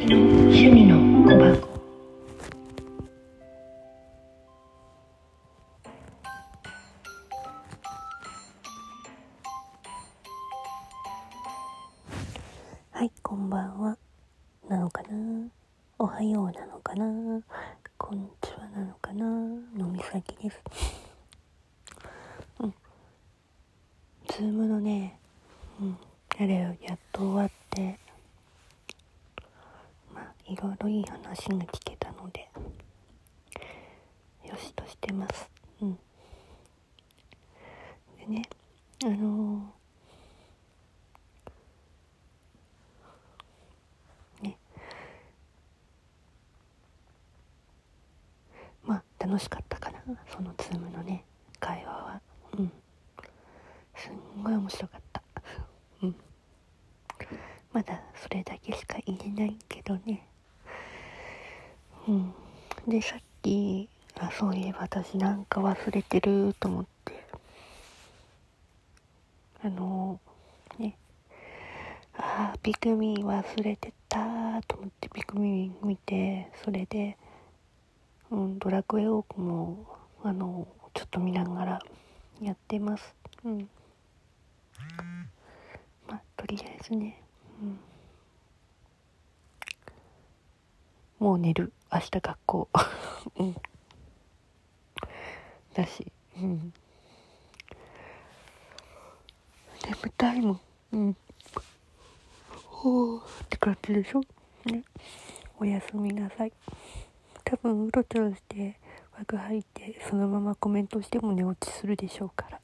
趣味の小箱。はいこんばんは。なのかな？おはようなのかな？こんにちはなのかな？飲み先です。うん。ズームのねうんあれやっと終わって。いろいろいい話が聞けたのでよしとしてます。うん。でねあのね。まあ楽しかったかなそのズームのね会話は。うん。すんごい面白かった。うん。まだそれだけしか言えないけどね。うん。でさっきあそういえば私なんか忘れてると思って。あのね。あーピクミン忘れてたと思ってピクミン見てそれで、うん、ドラクエウォークもあのちょっと見ながらやってます。うん。まあとりあえずね、うん、もう寝る。明日学校。うん。だし。うん。眠たいもん。うん。ほーって感じでしょ？ね。おやすみなさい。多分うろちょろして枠入ってそのままコメントしても寝落ちするでしょうから